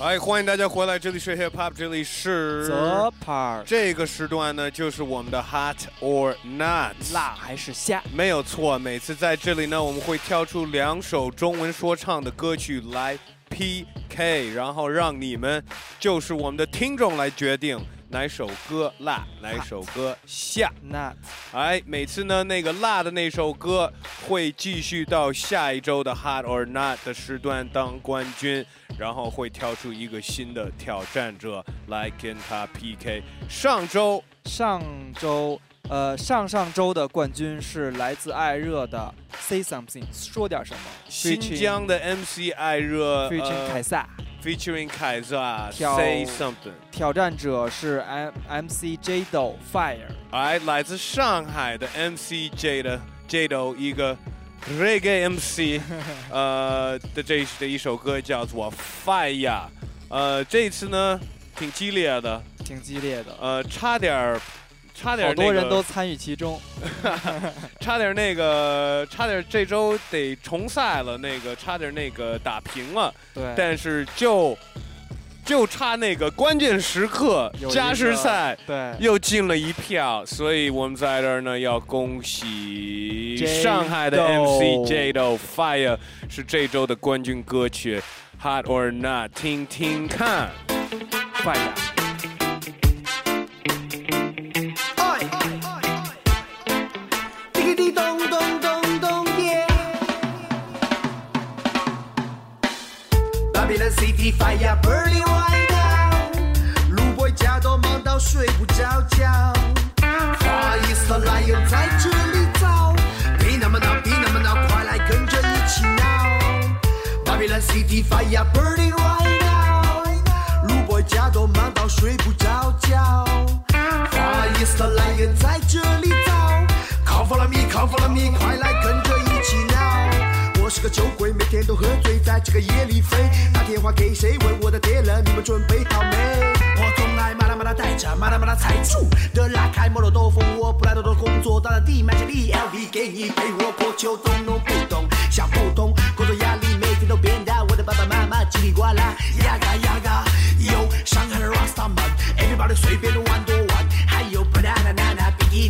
哎，欢迎大家回来，这里是 Hip Hop，这里是 The Part，这个时段呢，就是我们的 Hot or Not，辣还是虾？没有错。每次在这里呢，我们会挑出两首中文说唱的歌曲来 PK，然后让你们就是我们的听众来决定哪首歌辣，哪首歌下。Not 哎，每次呢，那个辣的那首歌会继续到下一周的 Hot or Not 的时段当冠军，然后会挑出一个新的挑战者来跟他 PK。上周上周呃上上周的冠军是来自艾热的 Say Something，说点什么？新疆的 MC 艾热 featuring 呃凯撒，featuring 凯撒挑 Say Something，挑战者是 M MC J Do Fire。哎，来自上海的 MC J 的 J 的一个 Reggae MC，呃的这的一首歌叫做 Fire，呃，这一次呢挺激烈的，挺激烈的，呃，差点儿，差点儿、好那个、多人都参与其中。差点儿那个，差点儿这周得重赛了，那个差点儿那个打平了，对，但是就就差那个关键时刻加时赛。对又进了一票，所以我们在这儿呢要恭喜 J 上海的 MC J Do Fire 是这周的冠军歌曲，Hot or Not，听听看。Fire。哎，滴滴咚咚咚咚耶！Babylon City fire burning City fire burning right now，路 boy 家都忙到睡不着觉。Far East Lion 在这里找，Come follow me，Come follow me，快来跟着一起闹。我是个酒鬼，每天都喝醉，在这个夜里飞。打电话给谁？问我的爹人，你们准备好没？我总爱麻辣麻辣带着麻辣麻辣财主的拉开摩洛豆腐，我不来多多工作，到了地买件 LV 给你陪我过秋冬，弄不懂想不通，工作压力每天都变大，爸爸妈妈叽里呱啦，呀嘎呀嘎，有上海的 Rasta 们，everybody 随便的玩多玩，还有 banana nana 比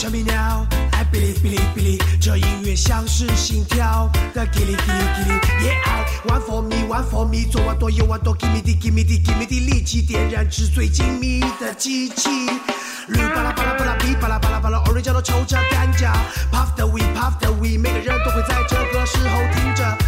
Watch me now，哎哔哩哔哩哔哩，这音乐像是心跳的叽里叽里叽里。Yeah I one for me one for me，左玩多右玩多，Give me the give me the give me the 力气，点燃纸醉金迷的机器。绿巴拉巴拉巴拉，噼巴拉巴拉巴拉，orange 叫做抽着干架，puff the we puff the we，每个人都会在这个时候听着，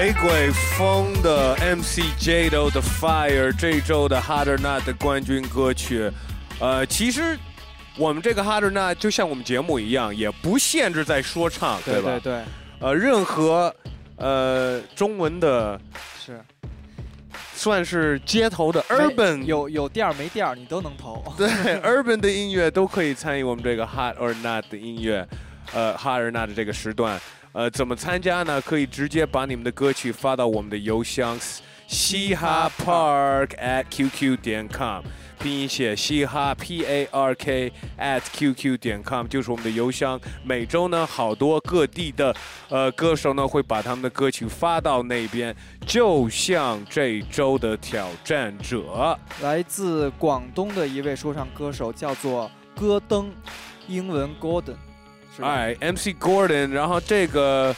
雷鬼风的 MC J Do 的 Fire 这周的 Hot or Not 的冠军歌曲，呃，其实我们这个 Hot or Not 就像我们节目一样，也不限制在说唱，对吧？对对，呃，任何呃中文的是算是街头的 urban 有有调儿没调儿你都能投。对 urban 的音乐都可以参与我们这个 hot or not 的音乐。呃，Hot or Not 的这个时段。呃，怎么参加呢？可以直接把你们的歌曲发到我们的邮箱嘻哈 park at qq 点 com，拼音写嘻哈 p a r k at qq 点 com 就是我们的邮箱。每周呢，好多各地的呃歌手呢会把他们的歌曲发到那边，就像这周的挑战者。来自广东的一位说唱歌手叫做戈登，英文 Gordon，是吧？哎，MC Gordon，然后这个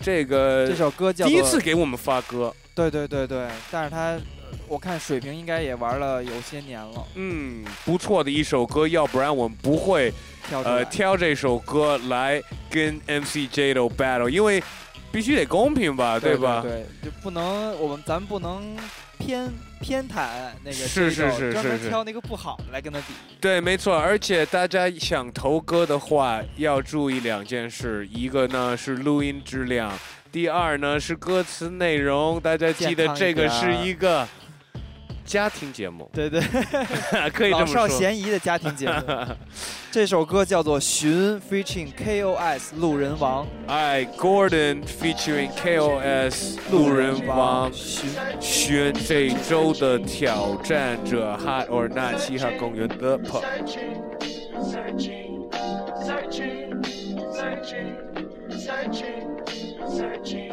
这个这首歌叫第一次给我们发歌，对对对对，但是他呃我看水平应该也玩了有些年了，嗯，不错的一首歌，要不然我们不会挑。呃挑这首歌来跟 MC Jado battle，因为必须得公平吧，对吧？对，就不能我们咱们不能偏偏袒那个是是是是是门挑那个不好的来跟他比。对，没错。而且大家想投歌的话，要注意两件事，一个呢是录音质量，第二呢是歌词内容。大家记得这个是一个家庭节目，对对，可以这么老少。咸宜的家庭节目。这首歌叫做《寻》，featuring KOS 路人王。哎，Gordon featuring KOS 路人王寻选这周的挑战者 Hot or Not 嘻哈公园的 searching, searching, searching, searching.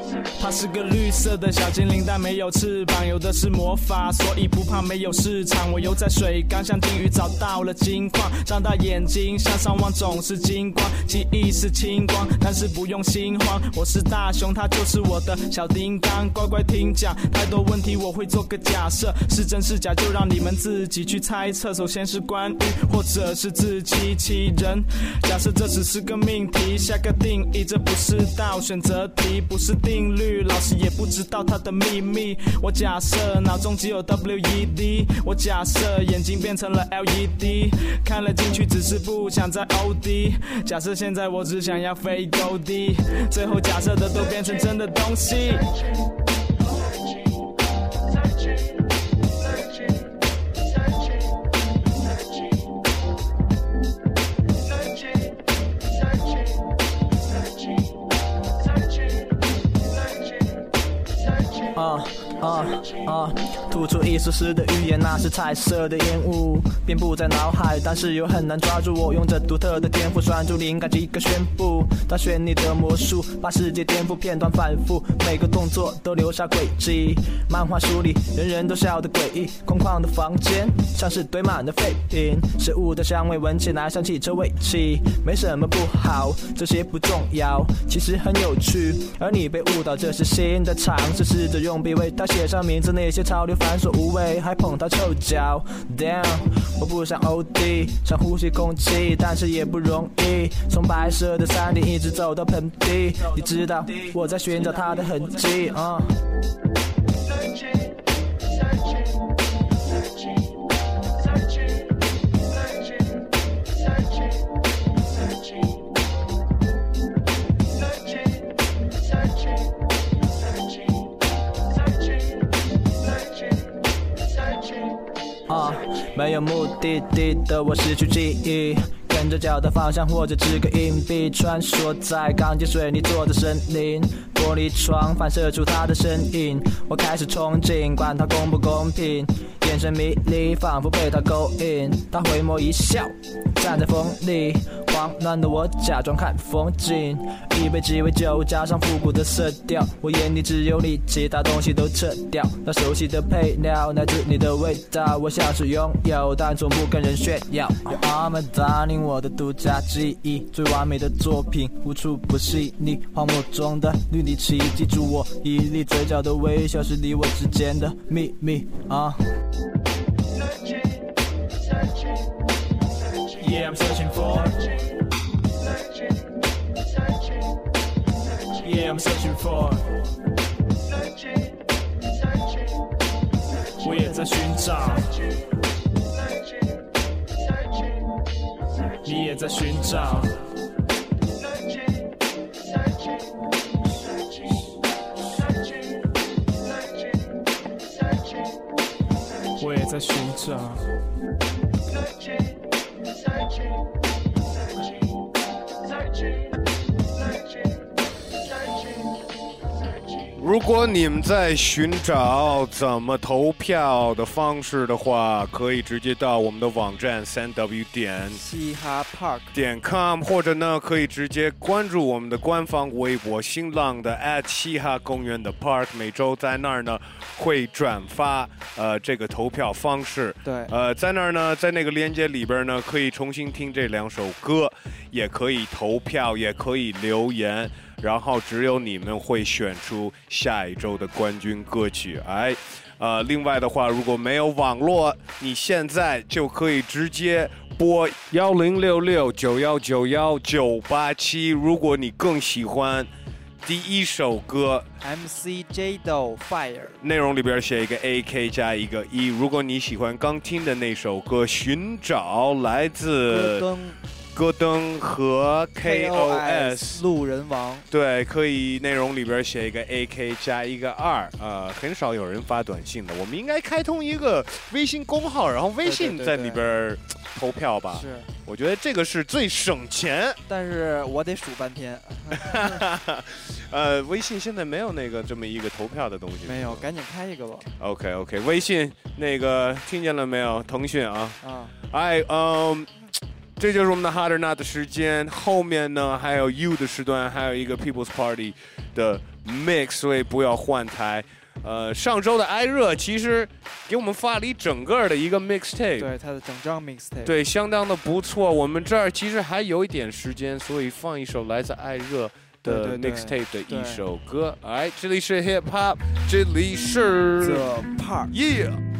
它是个绿色的小精灵，但没有翅膀，有的是魔法，所以不怕没有市场。我游在水缸，像鲸鱼找到了金矿，张大眼睛向上望，总是金光，记忆是清光，但是不用心慌。我是大熊，它就是我的小叮当，乖乖听讲。太多问题我会做个假设，是真是假就让你们自己去猜测。首先是关于，或者是自欺欺人。假设这只是个命题，下个定义，这不是道选择题，不是定律，老师也不知道他的秘密。我假设脑中只有 WED，我假设眼睛变成了 LED，看了进去只是不想再 OD。假设现在我只想要飞 O D，，最后假设的都变成真的东西。啊！吐出一丝丝的语言，那是彩色的烟雾，遍布在脑海，但是又很难抓住我。用着独特的天赋拴住灵感，即刻宣布，大选你的魔术，把世界颠覆，片段反复，每个动作都留下轨迹。漫画书里人人都笑得诡异，空旷的房间像是堆满了废品，食物的香味闻起来像汽车尾气，没什么不好，这些不重要，其实很有趣。而你被误导，这是新的尝试，试着用笔为它写写上名字，那些潮流繁琐无味，还捧它臭脚。Damn，我不想 OD，想呼吸空气，但是也不容易。从白色的山顶一直走到盆地，你知道我在寻找它的痕迹啊。啊，没有目的地的我失去记忆，跟着脚的方向或者掷个硬币，穿梭在钢筋水泥做的森林，玻璃窗反射出他的身影，我开始憧憬，管他公不公平，眼神迷离，仿佛被他勾引，他回眸一笑，站在风里。慌乱的我假装看风景，一杯鸡尾酒加上复古的色调，我眼里只有你，其他东西都撤掉。那熟悉的配料来自你的味道，我像是拥有，但从不跟人炫耀。You are my darling，我的独家记忆，最完美的作品无处不细腻，荒漠中的绿地奇迹，住我一粒嘴角的微笑是你我之间的秘密啊。Yeah, I'm searching for. Yeah, I'm searching for. 我也在寻找，你也在寻找。在寻找。如果你们在寻找怎么投票的方式的话，可以直接到我们的网站三 w 点嘻哈 Park 点 com，或者呢可以直接关注我们的官方微博新浪的 at 嘻哈公园的 Park，每周在那儿呢会转发呃这个投票方式。对，呃，在那儿呢，在那个链接里边呢，可以重新听这两首歌，也可以投票，也可以留言，然后只有你们会选出下一周的冠军歌曲。哎，呃，另外的话，如果没有网络，你现在就可以直接拨幺零六六九幺九幺九八七。如果你更喜欢第一首歌，MC J Do Fire，内容里边写一个 A K 加一个一。如果你喜欢刚听的那首歌《寻找》，来自登戈登和 K O S，路人王，对，可以内容里边写一个 A K 加一个二。呃，很少有人发短信的，我们应该开通一个微信公号，然后微信在里边投票吧。是，我觉得这个是最省钱。但是我得数半天，呃，微信现在没有那个这么一个投票的东西。没有，赶紧开一个吧。OK OK，微信那个听见了没有？腾讯啊。啊，哎，嗯，这就是我们的 Hot or Not 的时间。后面呢还有 You 的时段，还有一个 People's Party 的 Mix，所以不要换台。呃，上周的艾热其实给我们发了一整个的一个 mixtape，对，他的整张 mixtape，，对，相当的不错。我们这儿其实还有一点时间，所以放一首来自艾热的 mixtape 的一首歌。哎，这里是 Hip Hop，这里是 The Park。Yeah。